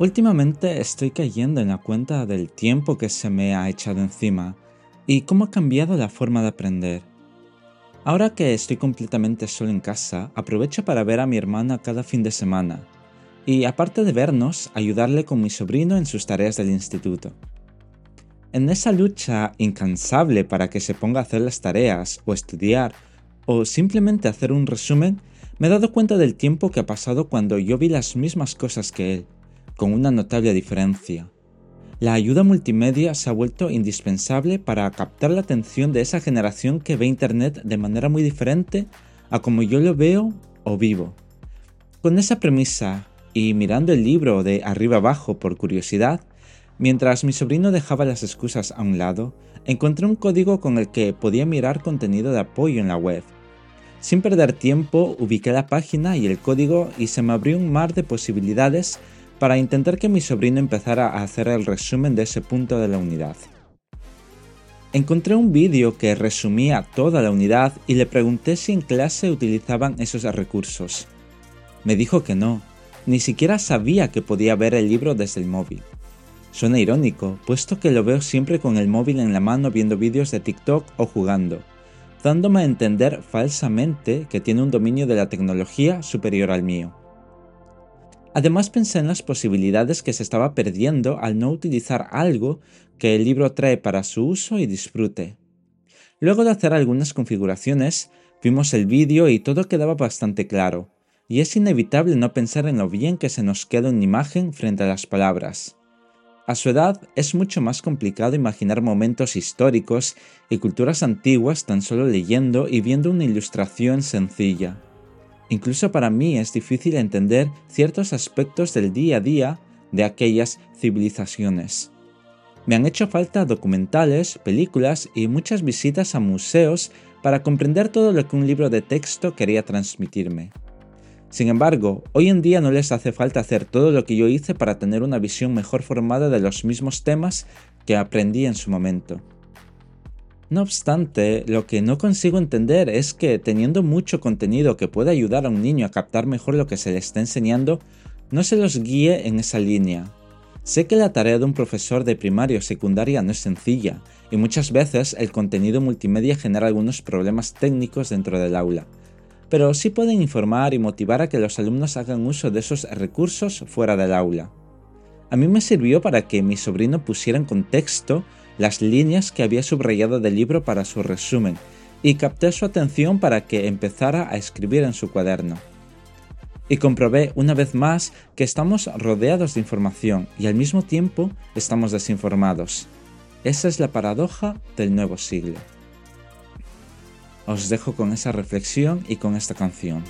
Últimamente estoy cayendo en la cuenta del tiempo que se me ha echado encima y cómo ha cambiado la forma de aprender. Ahora que estoy completamente solo en casa, aprovecho para ver a mi hermana cada fin de semana y, aparte de vernos, ayudarle con mi sobrino en sus tareas del instituto. En esa lucha incansable para que se ponga a hacer las tareas o estudiar o simplemente hacer un resumen, me he dado cuenta del tiempo que ha pasado cuando yo vi las mismas cosas que él con una notable diferencia. La ayuda multimedia se ha vuelto indispensable para captar la atención de esa generación que ve Internet de manera muy diferente a como yo lo veo o vivo. Con esa premisa y mirando el libro de arriba abajo por curiosidad, mientras mi sobrino dejaba las excusas a un lado, encontré un código con el que podía mirar contenido de apoyo en la web. Sin perder tiempo, ubiqué la página y el código y se me abrió un mar de posibilidades para intentar que mi sobrino empezara a hacer el resumen de ese punto de la unidad. Encontré un vídeo que resumía toda la unidad y le pregunté si en clase utilizaban esos recursos. Me dijo que no, ni siquiera sabía que podía ver el libro desde el móvil. Suena irónico, puesto que lo veo siempre con el móvil en la mano viendo vídeos de TikTok o jugando, dándome a entender falsamente que tiene un dominio de la tecnología superior al mío. Además pensé en las posibilidades que se estaba perdiendo al no utilizar algo que el libro trae para su uso y disfrute. Luego de hacer algunas configuraciones, vimos el vídeo y todo quedaba bastante claro, y es inevitable no pensar en lo bien que se nos queda una imagen frente a las palabras. A su edad es mucho más complicado imaginar momentos históricos y culturas antiguas tan solo leyendo y viendo una ilustración sencilla. Incluso para mí es difícil entender ciertos aspectos del día a día de aquellas civilizaciones. Me han hecho falta documentales, películas y muchas visitas a museos para comprender todo lo que un libro de texto quería transmitirme. Sin embargo, hoy en día no les hace falta hacer todo lo que yo hice para tener una visión mejor formada de los mismos temas que aprendí en su momento. No obstante, lo que no consigo entender es que teniendo mucho contenido que puede ayudar a un niño a captar mejor lo que se le está enseñando, no se los guíe en esa línea. Sé que la tarea de un profesor de primaria o secundaria no es sencilla, y muchas veces el contenido multimedia genera algunos problemas técnicos dentro del aula, pero sí pueden informar y motivar a que los alumnos hagan uso de esos recursos fuera del aula. A mí me sirvió para que mi sobrino pusiera en contexto las líneas que había subrayado del libro para su resumen y capté su atención para que empezara a escribir en su cuaderno. Y comprobé una vez más que estamos rodeados de información y al mismo tiempo estamos desinformados. Esa es la paradoja del nuevo siglo. Os dejo con esa reflexión y con esta canción.